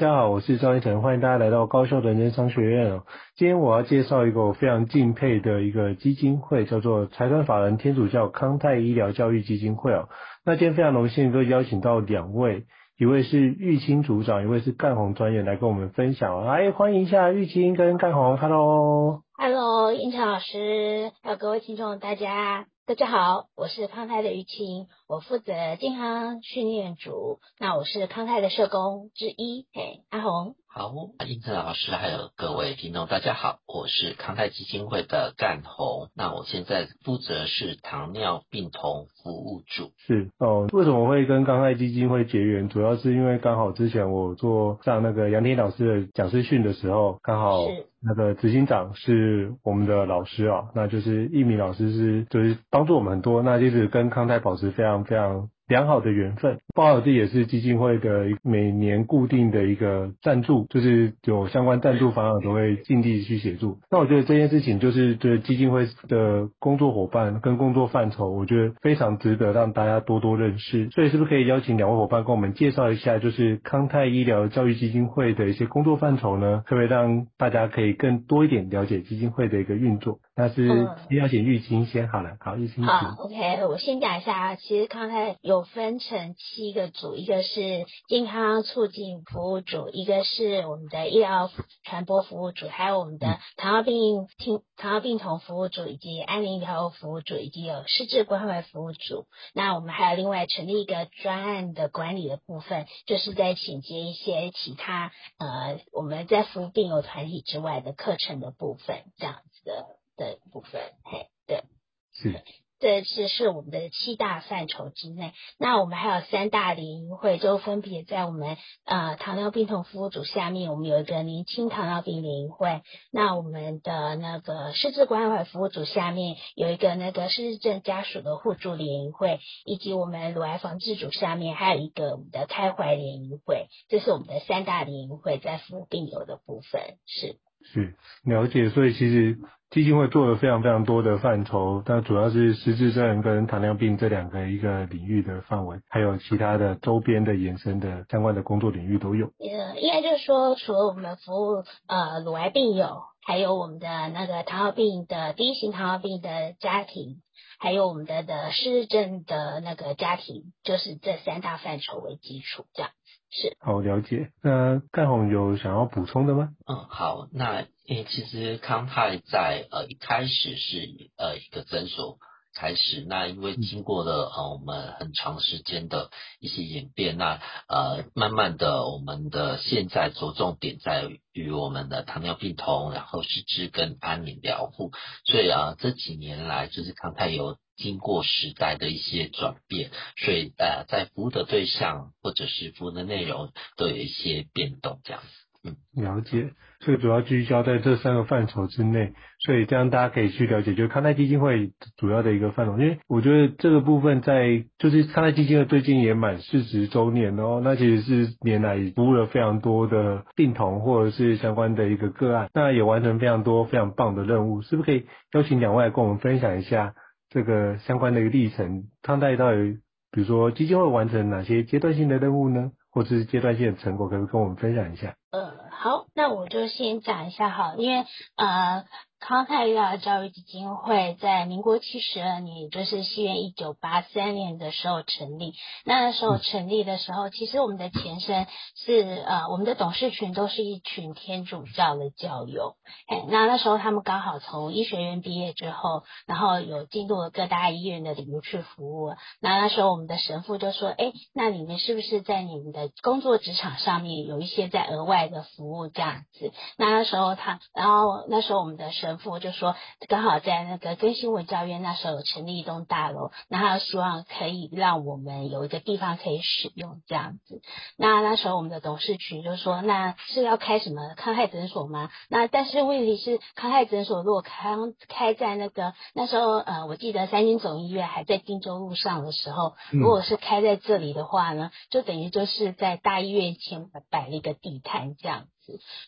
大家好，我是赵胤丞，欢迎大家来到高效人生商学院哦。今天我要介绍一个我非常敬佩的一个基金会，叫做财团法人天主教康泰医疗教育基金会哦。那今天非常荣幸，都邀请到两位，一位是玉清组长，一位是干红专员来跟我们分享。来，欢迎一下玉清跟干红，Hello，Hello，胤丞老师，还有各位听众，大家。大家好，我是康泰的玉清，我负责健康训练组。那我是康泰的社工之一，嘿，阿红。好，英子老师还有各位听众，大家好，我是康泰基金会的干红。那我现在负责是糖尿病童服务组。是哦，为什么会跟康泰基金会结缘？主要是因为刚好之前我做上那个杨天老师的讲师训的时候，刚好那个执行长是我们的老师啊，那就是一鸣老师是就是帮助我们很多，那就是跟康泰保持非常非常。良好的缘分，包好这也是基金会的每年固定的一个赞助，就是有相关赞助方案都会尽力去协助。那我觉得这件事情就是对基金会的工作伙伴跟工作范畴，我觉得非常值得让大家多多认识。所以是不是可以邀请两位伙伴跟我们介绍一下，就是康泰医疗教育基金会的一些工作范畴呢？特别让大家可以更多一点了解基金会的一个运作？那是要请玉清先好了，好，玉清。好，OK，我先讲一下，其实刚才有分成七个组，一个是健康促进服务组，一个是我们的医疗传播服务组，还有我们的糖尿病听糖尿病童服务组，以及安宁疗护服务组，以及有失智关怀服务组。那我们还有另外成立一个专案的管理的部分，就是在衔接一些其他呃我们在服务病友团体之外的课程的部分，这样子的。的部分，嘿，对，是，这是是我们的七大范畴之内。那我们还有三大联谊会，就分别在我们呃糖尿病同服务组下面，我们有一个年轻糖尿病联谊会。那我们的那个失智关怀服务组下面有一个那个失智症家属的互助联谊会，以及我们乳癌防治组下面还有一个我们的开怀联谊会。这是我们的三大联谊会在服务病友的部分，是。是了解，所以其实基金会做了非常非常多的范畴，但主要是失智症跟糖尿病这两个一个领域的范围，还有其他的周边的延伸的相关的工作领域都有。呃，应该就是说，除了我们服务呃乳癌病友，还有我们的那个糖尿病的第一型糖尿病的家庭，还有我们的的失智症的那个家庭，就是这三大范畴为基础，这样。是，好了解。那盖宏有想要补充的吗？嗯，好。那因为其实康泰在呃一开始是呃一个诊所开始，那因为经过了呃我们很长时间的一些演变，那呃慢慢的我们的现在着重点在于我们的糖尿病酮，然后失智跟安宁疗护。所以啊、呃、这几年来就是康泰有。经过时代的一些转变，所以呃，在服务的对象或者是服务的内容都有一些变动，这样子。嗯，了解。所以主要聚焦在这三个范畴之内，所以这样大家可以去了解，就是康泰基金会主要的一个范畴。因为我觉得这个部分在就是康泰基金会最近也满四十周年哦，那其实是年来服务了非常多的病童或者是相关的一个个案，那也完成非常多非常棒的任务。是不是可以邀请两位来跟我们分享一下？这个相关的一个历程，康泰到底，比如说基金会完成哪些阶段性的任务呢？或者是阶段性的成果，可不可以跟我们分享一下？呃，好，那我就先讲一下哈，因为呃。康泰医疗教育基金会在民国七十二年，也就是西元一九八三年的时候成立。那时候成立的时候，其实我们的前身是呃，我们的董事群都是一群天主教的教友。哎，那那时候他们刚好从医学院毕业之后，然后有进入了各大医院的领域去服务。那那时候我们的神父就说：“哎，那你们是不是在你们的工作职场上面有一些在额外的服务这样子？”那那时候他，然后那时候我们的神神父就说，刚好在那个更新文教院那时候有成立一栋大楼，那他希望可以让我们有一个地方可以使用这样子。那那时候我们的董事群就说，那是要开什么康泰诊所吗？那但是问题是康泰诊所如果开开在那个那时候呃，我记得三星总医院还在汀州路上的时候，如果是开在这里的话呢，就等于就是在大医院前摆了一个地摊这样。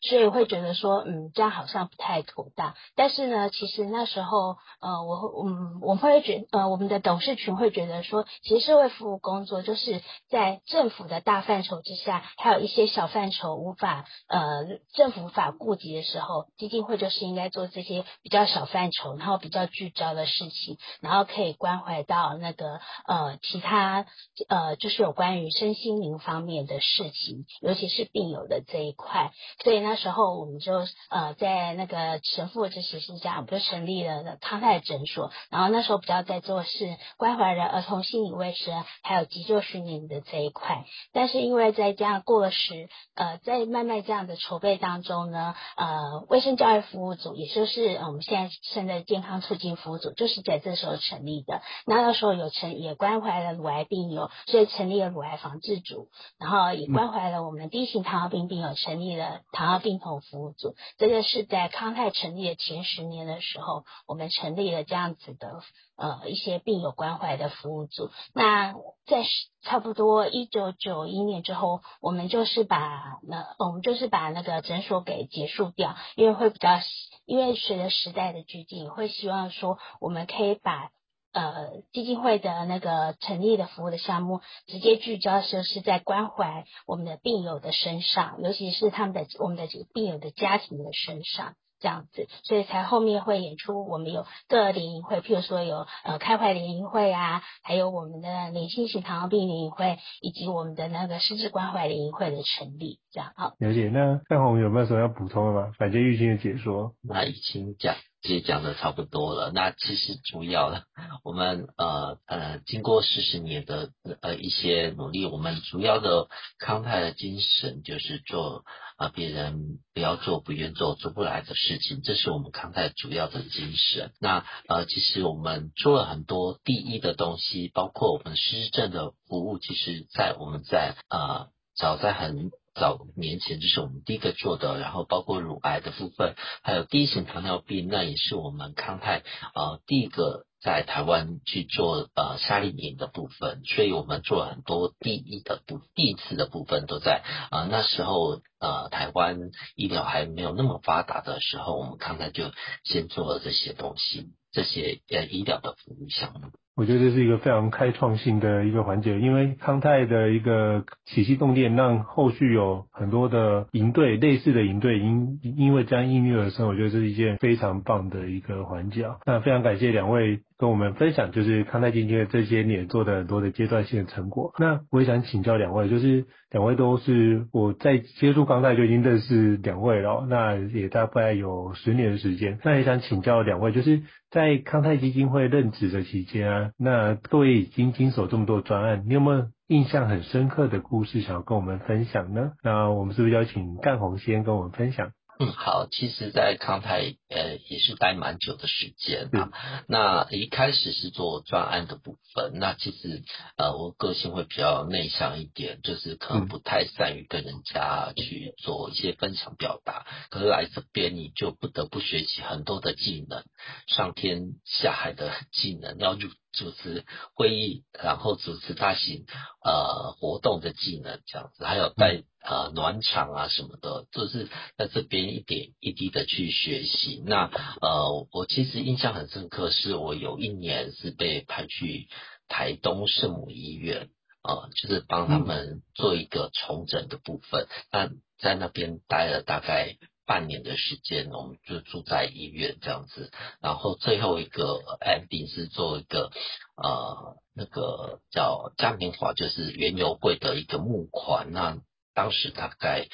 所以会觉得说，嗯，这样好像不太妥当。但是呢，其实那时候，呃，我，嗯，我会觉，呃，我们的董事群会觉得说，其实社会服务工作就是在政府的大范畴之下，还有一些小范畴无法，呃，政府无法顾及的时候，基金会就是应该做这些比较小范畴，然后比较聚焦的事情，然后可以关怀到那个，呃，其他，呃，就是有关于身心灵方面的事情，尤其是病友的这一块。所以那时候我们就呃在那个神父支持之下，我们就成立了康泰诊所。然后那时候比较在做是关怀人儿童心理卫生，还有急救训练的这一块。但是因为在这样过了时，呃，在慢慢这样的筹备当中呢，呃，卫生教育服务组，也就是我们现在现在健康促进服务组，就是在这时候成立的。那那时候有成也关怀了乳癌病友，所以成立了乳癌防治组，然后也关怀了我们第一型糖尿病病友，成立了。糖尿病统服务组，这个是在康泰成立的前十年的时候，我们成立了这样子的呃一些病友关怀的服务组。那在差不多一九九一年之后，我们就是把那我们就是把那个诊所给结束掉，因为会比较，因为随着时代的俱进，会希望说我们可以把。呃，基金会的那个成立的服务的项目，直接聚焦的时候是在关怀我们的病友的身上，尤其是他们的我们的这个病友的家庭的身上，这样子，所以才后面会演出我们有各联谊会，譬如说有呃开怀联谊会啊，还有我们的年轻型糖尿病联谊会，以及我们的那个失智关怀联谊会的成立，这样好。了解，那范红有没有什么要补充的吗？反正玉清的解说。那玉清讲。其实讲的差不多了，那其实主要的，我们呃呃经过四十年的呃一些努力，我们主要的康泰的精神就是做啊、别人不要做不愿做做不来的事情，这是我们康泰主要的精神。那呃其实我们做了很多第一的东西，包括我们失政的服务，其实在我们在、呃、早在很。早年前就是我们第一个做的，然后包括乳癌的部分，还有第一型糖尿病，那也是我们康泰呃第一个在台湾去做呃夏令营的部分，所以我们做了很多第一的部第一次的部分都在啊、呃、那时候呃台湾医疗还没有那么发达的时候，我们康泰就先做了这些东西，这些呃医疗的服务项目。我觉得这是一个非常开创性的一个环节，因为康泰的一个起心动念，让后续有很多的营队，类似的营队，因因为这样应运而生，我觉得这是一件非常棒的一个环节。那非常感谢两位跟我们分享，就是康泰今天这些年做的很多的阶段性的成果。那我也想请教两位，就是两位都是我在接触康泰就已经认识两位了，那也大概有十年的时间。那也想请教两位，就是在康泰基金会任职的期间啊。那各位已经经手这么多专案，你有没有印象很深刻的故事想要跟我们分享呢？那我们是不是邀请干红先跟我们分享？嗯，好，其实，在康泰呃也是待蛮久的时间啊。那一开始是做专案的部分，那其实呃我个性会比较内向一点，就是可能不太善于跟人家去做一些分享表达。可是来这边你就不得不学习很多的技能，上天下海的技能，要主主持会议，然后主持大型呃活动的技能这样子，还有带。呃，暖场啊什么的，就是在这边一点一滴的去学习。那呃，我其实印象很深刻，是我有一年是被派去台东圣母医院啊、呃，就是帮他们做一个重整的部分。那在那边待了大概半年的时间，我们就住在医院这样子。然后最后一个 ending 是做一个呃那个叫嘉年华，就是园游会的一个募款那。当时大概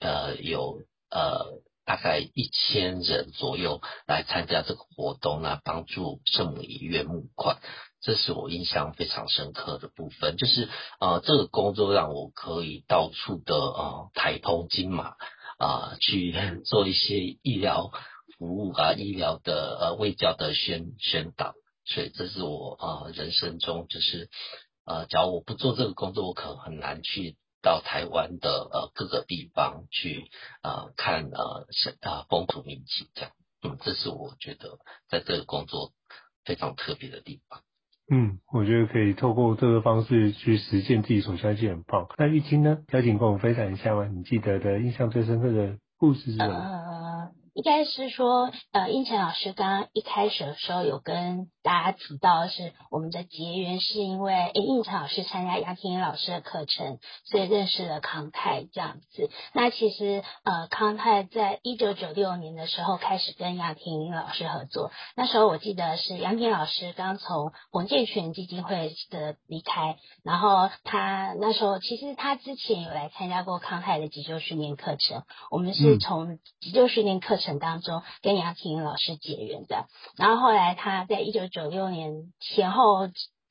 呃有呃大概一千人左右来参加这个活动，那帮助圣母医院募款，这是我印象非常深刻的部分。就是呃这个工作让我可以到处的呃台通金马啊、去做一些医疗服务啊，医疗的呃卫教的宣宣导，所以这是我啊人生中就是呃，假如我不做这个工作，我可能很难去到台湾的呃各个地方去呃看呃是啊风土民情这样，嗯，这是我觉得在这个工作非常特别的地方。嗯，我觉得可以透过这个方式去实践自己所相信很棒。那玉清呢？邀请跟我们分享一下吗？你记得的印象最深刻的故事是什么？应该是说，呃，应晨老师刚刚一开始的时候有跟。大家提到是我们的结缘，是因为诶，应晨老师参加杨廷老师的课程，所以认识了康泰这样子。那其实呃，康泰在一九九六年的时候开始跟杨廷老师合作，那时候我记得是杨天老师刚从洪建全基金会的离开，然后他那时候其实他之前有来参加过康泰的急救训练课程，我们是从急救训练课程当中跟杨婷老师结缘的，然后后来他在一九九。六年前后。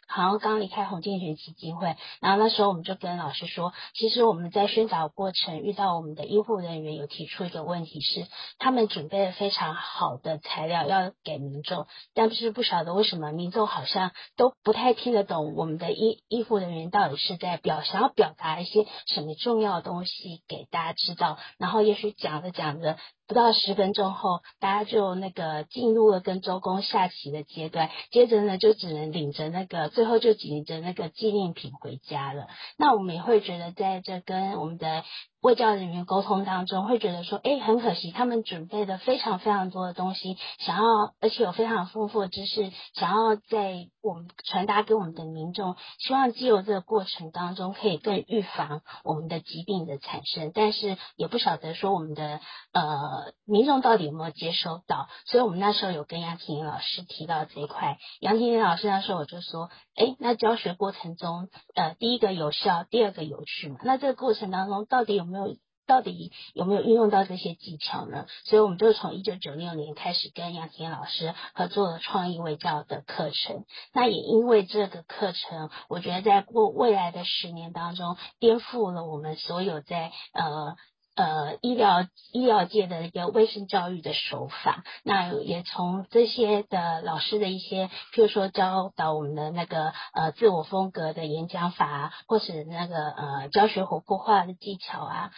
好像刚离开洪建全基金会，然后那时候我们就跟老师说，其实我们在宣导过程遇到我们的医护人员有提出一个问题是，他们准备了非常好的材料要给民众，但是不晓得为什么民众好像都不太听得懂我们的医医护人员到底是在表想要表达一些什么重要的东西给大家知道，然后也许讲着讲着不到十分钟后，大家就那个进入了跟周公下棋的阶段，接着呢就只能领着那个。最后就领着那个纪念品回家了。那我们也会觉得，在这跟我们的。卫教人员沟通当中会觉得说，哎，很可惜，他们准备的非常非常多的东西，想要而且有非常丰富的知识，想要在我们传达给我们的民众，希望借由这个过程当中可以更预防我们的疾病的产生，但是也不晓得说我们的呃民众到底有没有接收到，所以我们那时候有跟杨婷老师提到这一块，杨婷婷老师那时候我就说，哎，那教学过程中，呃，第一个有效，第二个有趣嘛，那这个过程当中到底有没有到底有没有运用到这些技巧呢？所以我们就从一九九六年开始跟杨婷老师合作了创意微教的课程。那也因为这个课程，我觉得在过未来的十年当中，颠覆了我们所有在呃。呃，医疗医疗界的一个卫生教育的手法，那也从这些的老师的一些，譬如说教导我们的那个呃自我风格的演讲法，或是那个呃教学活泼化的技巧啊，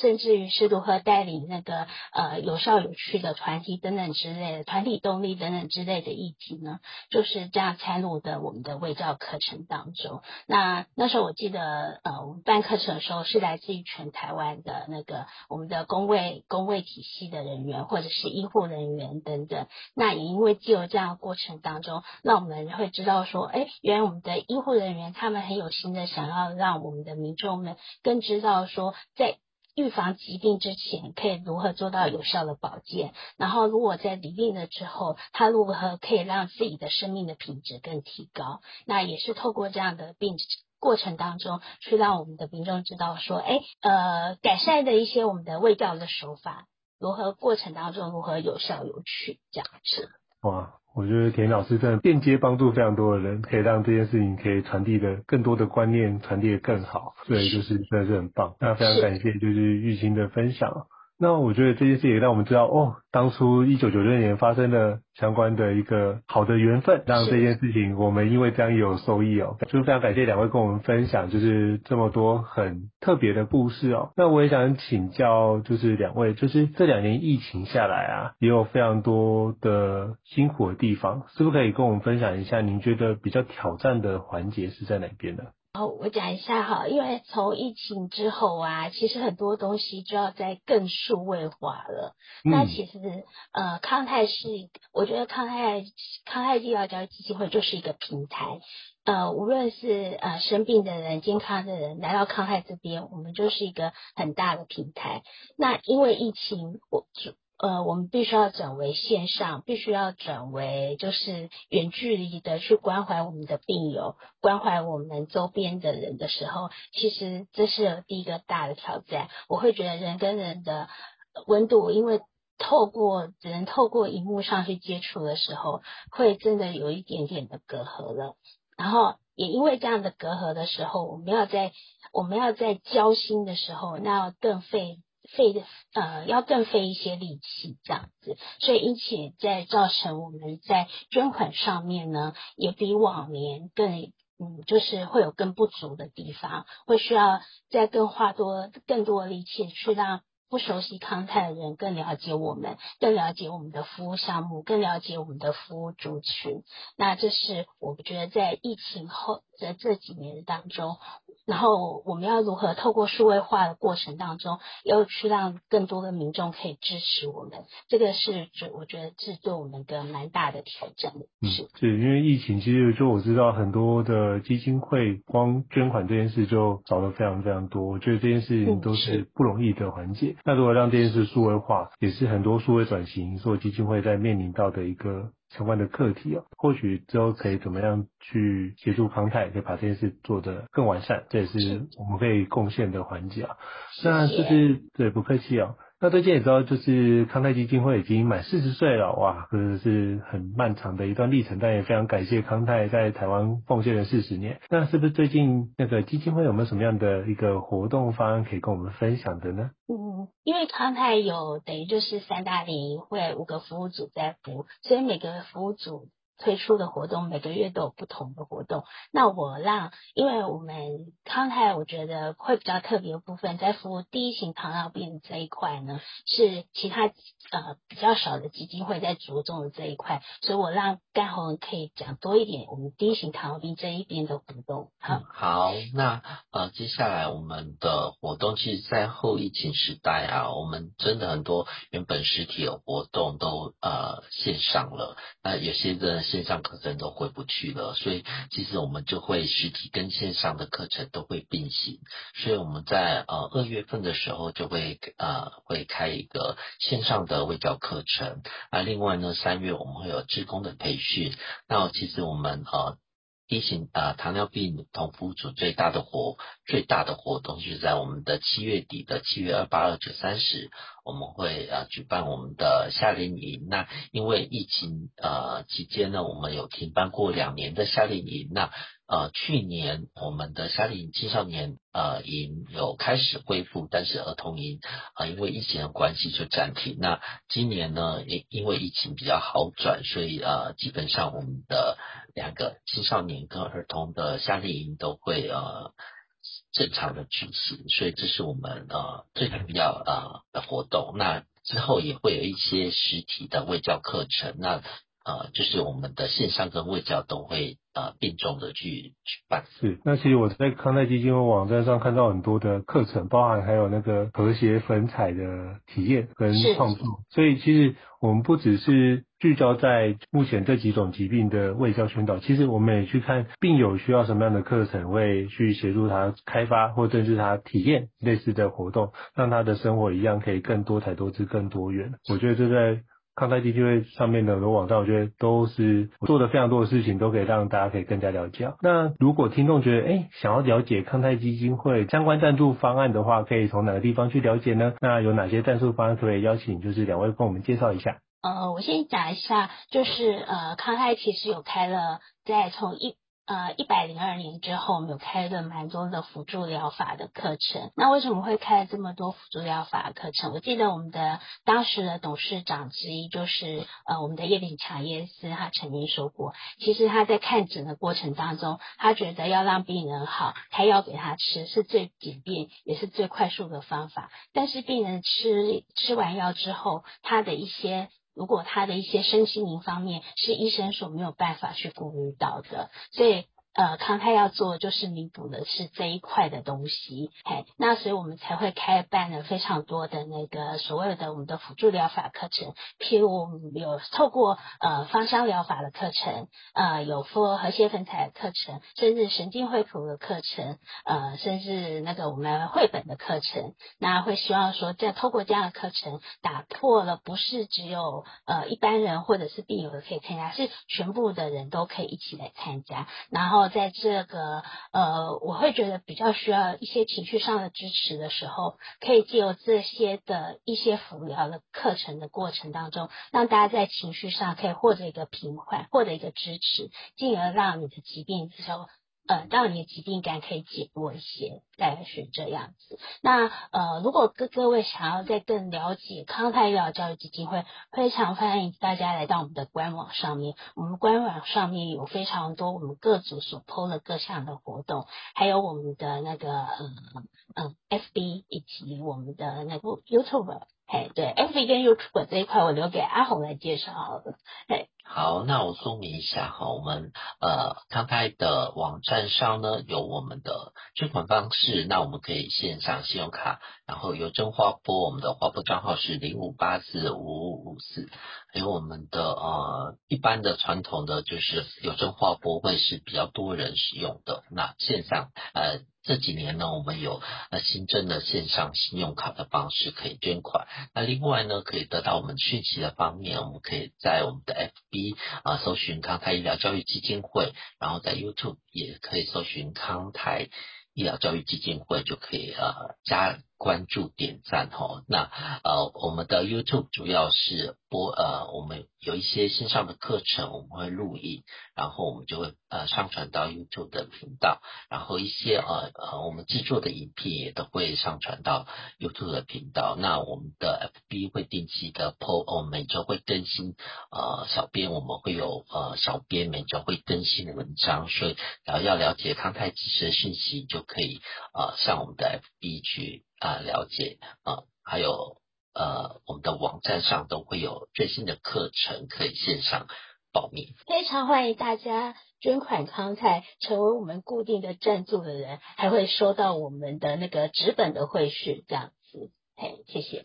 甚至于是如何带领那个呃有效有趣的团体等等之类的团体动力等等之类的议题呢，就是这样参入的我们的卫教课程当中。那那时候我记得呃我们办课程的时候是来自于全台湾的那个。我们的公卫公卫体系的人员，或者是医护人员等等，那也因为借由这样的过程当中，那我们会知道说，哎，原来我们的医护人员他们很有心的想要让我们的民众们更知道说，在预防疾病之前，可以如何做到有效的保健，然后如果在罹病了之后，他如何可以让自己的生命的品质更提高，那也是透过这样的病。过程当中，去让我们的民众知道说，哎，呃，改善的一些我们的卫教的手法，如何过程当中如何有效有趣，这样子。哇，我觉得田老师真的间接帮助非常多的人，可以让这件事情可以传递的更多的观念，传递的更好，所以就是真的是很棒。那非常感谢就是玉清的分享。那我觉得这件事也让我们知道，哦，当初一九九六年发生的相关的一个好的缘分，让这件事情我们因为这样也有收益哦。就是非常感谢两位跟我们分享，就是这么多很特别的故事哦。那我也想请教，就是两位，就是这两年疫情下来啊，也有非常多的辛苦的地方，是不是可以跟我们分享一下？您觉得比较挑战的环节是在哪边呢？哦，我讲一下哈，因为从疫情之后啊，其实很多东西就要在更数位化了。嗯、那其实呃，康泰是，我觉得康泰康泰医疗教育基金会就是一个平台。呃，无论是呃生病的人、健康的人来到康泰这边，我们就是一个很大的平台。那因为疫情，我就。呃，我们必须要转为线上，必须要转为就是远距离的去关怀我们的病友，关怀我们周边的人的时候，其实这是第一个大的挑战。我会觉得人跟人的温度，因为透过只能透过荧幕上去接触的时候，会真的有一点点的隔阂了。然后也因为这样的隔阂的时候，我们要在我们要在交心的时候，那要更费。费的呃要更费一些力气这样子，所以因此在造成我们在捐款上面呢，也比往年更嗯就是会有更不足的地方，会需要再更花多更多的力气去让。不熟悉康泰的人更了解我们，更了解我们的服务项目，更了解我们的服务族群。那这是我觉得在疫情后的这几年当中。然后我们要如何透过数位化的过程当中，又去让更多的民众可以支持我们？这个是就我觉得是对我们一个蛮大的挑战。嗯，是，因为疫情，其实就我知道很多的基金会光捐款这件事就找了非常非常多，我觉得这件事情都是不容易的环节。嗯、那如果让这件事数位化，也是很多数位转型所有基金会在面临到的一个。相关的课题啊，或许之后可以怎么样去协助康泰，可以把这件事做得更完善，这也是我们可以贡献的环节啊。那就是对，不客气啊。那最近也知道，就是康泰基金会已经满四十岁了，哇，真的是很漫长的一段历程。但也非常感谢康泰在台湾奉献了四十年。那是不是最近那个基金会有没有什么样的一个活动方案可以跟我们分享的呢？嗯，因为康泰有等于就是三大联谊会五个服务组在服务，所以每个服务组。推出的活动每个月都有不同的活动。那我让，因为我们康泰，我觉得会比较特别部分，在服务第一型糖尿病这一块呢，是其他呃比较少的基金会在着重的这一块，所以我让甘宏文可以讲多一点我们第一型糖尿病这一边的活动。好，好，那呃接下来我们的活动，其实，在后疫情时代啊，我们真的很多原本实体的活动都呃线上了，那有些人。线上课程都回不去了，所以其实我们就会实体跟线上的课程都会并行。所以我们在呃二月份的时候就会呃会开一个线上的微教课程啊。另外呢，三月我们会有职工的培训。那其实我们呃。第一型呃糖尿病同服务组最大的活最大的活动是在我们的七月底的七月二八二九三十，我们会呃举办我们的夏令营。那因为疫情呃期间呢，我们有停办过两年的夏令营。那呃，去年我们的夏令营青少年呃营有开始恢复，但是儿童营啊、因为疫情的关系就暂停。那今年呢，也因为疫情比较好转，所以呃基本上我们的两个青少年跟儿童的夏令营都会呃正常的举行，所以这是我们呃最主要呃的活动。那之后也会有一些实体的卫教课程，那呃就是我们的线上跟卫教都会。呃，并重的去去办。是，那其实我在康泰基金会网站上看到很多的课程，包含还有那个和谐粉彩的体验跟创作。所以其实我们不只是聚焦在目前这几种疾病的卫教宣导，其实我们也去看病友需要什么样的课程，会去协助他开发或者是他体验类似的活动，让他的生活一样可以更多彩多姿、更多元。我觉得这在。康泰基金会上面的很多网站，我觉得都是做的非常多的事情，都可以让大家可以更加了解。那如果听众觉得，哎，想要了解康泰基金会相关赞助方案的话，可以从哪个地方去了解呢？那有哪些赞助方案可以邀请，就是两位跟我们介绍一下？呃，我先讲一下，就是呃，康泰其实有开了，在从一。呃，一百零二年之后，我们有开了蛮多的辅助疗法的课程。那为什么会开了这么多辅助疗法的课程？我记得我们的当时的董事长之一就是呃，我们的叶炳强医师，他曾经说过，其实他在看诊的过程当中，他觉得要让病人好，开药给他吃是最简便也是最快速的方法。但是病人吃吃完药之后，他的一些如果他的一些身心灵方面是医生所没有办法去顾虑到的，所以。呃，康泰要做就是弥补的是这一块的东西，嘿，那所以我们才会开办了非常多的那个所谓的我们的辅助疗法课程，譬如有透过呃芳香疗法的课程，呃有做和谐粉彩的课程，甚至神经绘图的课程，呃甚至那个我们绘本的课程，那会希望说在透过这样的课程，打破了不是只有呃一般人或者是病友的可以参加，是全部的人都可以一起来参加，然后。在这个呃，我会觉得比较需要一些情绪上的支持的时候，可以借由这些的一些辅疗的课程的过程当中，让大家在情绪上可以获得一个平缓，获得一个支持，进而让你的疾病之后呃，让你的疾病感可以减弱一些，大概是这样子。那呃，如果各各位想要再更了解康泰医疗教育基金会，非常欢迎大家来到我们的官网上面。我们官网上面有非常多我们各组所 PO 的各项的活动，还有我们的那个嗯嗯 FB 以及我们的那个 YouTube。哎，对，F 跟 YouTube 这一块，我留给阿红来介绍好了。哎。好，那我说明一下哈，我们呃康泰的网站上呢，有我们的捐款方式，那我们可以线上信用卡，然后邮政划拨，我们的划拨账号是零五八四五五五四，还有我们的呃一般的传统的就是邮政划拨会是比较多人使用的，那线上呃这几年呢，我们有呃新增的线上信用卡的方式可以捐款，那另外呢，可以得到我们讯息的方面，我们可以在我们的 F B 啊，搜寻康泰医疗教育基金会，然后在 YouTube 也可以搜寻康泰医疗教育基金会，就可以呃加关注点赞吼。那呃我们的 YouTube 主要是播呃我们有一些线上的课程，我们会录影，然后我们就会呃上传到 YouTube 的频道，然后一些呃呃我们制作的影片也都会上传到 YouTube 的频道。那我们的 FB 会定期的 PO，我们每周会更新呃小编我们会有呃小编每周会更新的文章，所以然后要了解康泰即时的讯息，就可以呃上我们的 FB 去。啊，了解啊，还有呃，我们的网站上都会有最新的课程可以线上报名。非常欢迎大家捐款康泰，成为我们固定的赞助的人，还会收到我们的那个纸本的会讯，这样子。嘿，谢谢。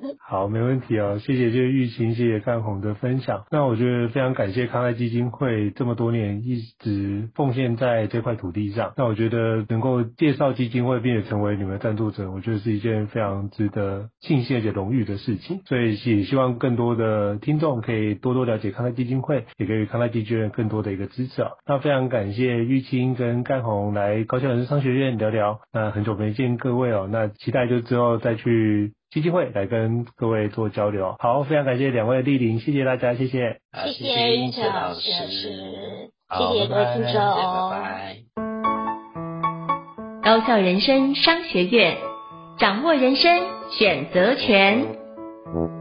好，没问题哦，谢谢这个玉清，谢谢干红的分享。那我觉得非常感谢康泰基金会这么多年一直奉献在这块土地上。那我觉得能够介绍基金会并且成为你们的赞助者，我觉得是一件非常值得庆幸而且荣誉的事情。所以也希望更多的听众可以多多了解康泰基金会，也给予康泰基金会更多的一个支持啊。那非常感谢玉清跟干红来高校人生商学院聊聊。那很久没见各位哦，那期待就之后再去。基金会来跟各位做交流，好，非常感谢两位莅临，谢谢大家，谢谢，谢谢玉哲老师，谢谢各位听众，拜拜。高校人生商学院，掌握人生选择权。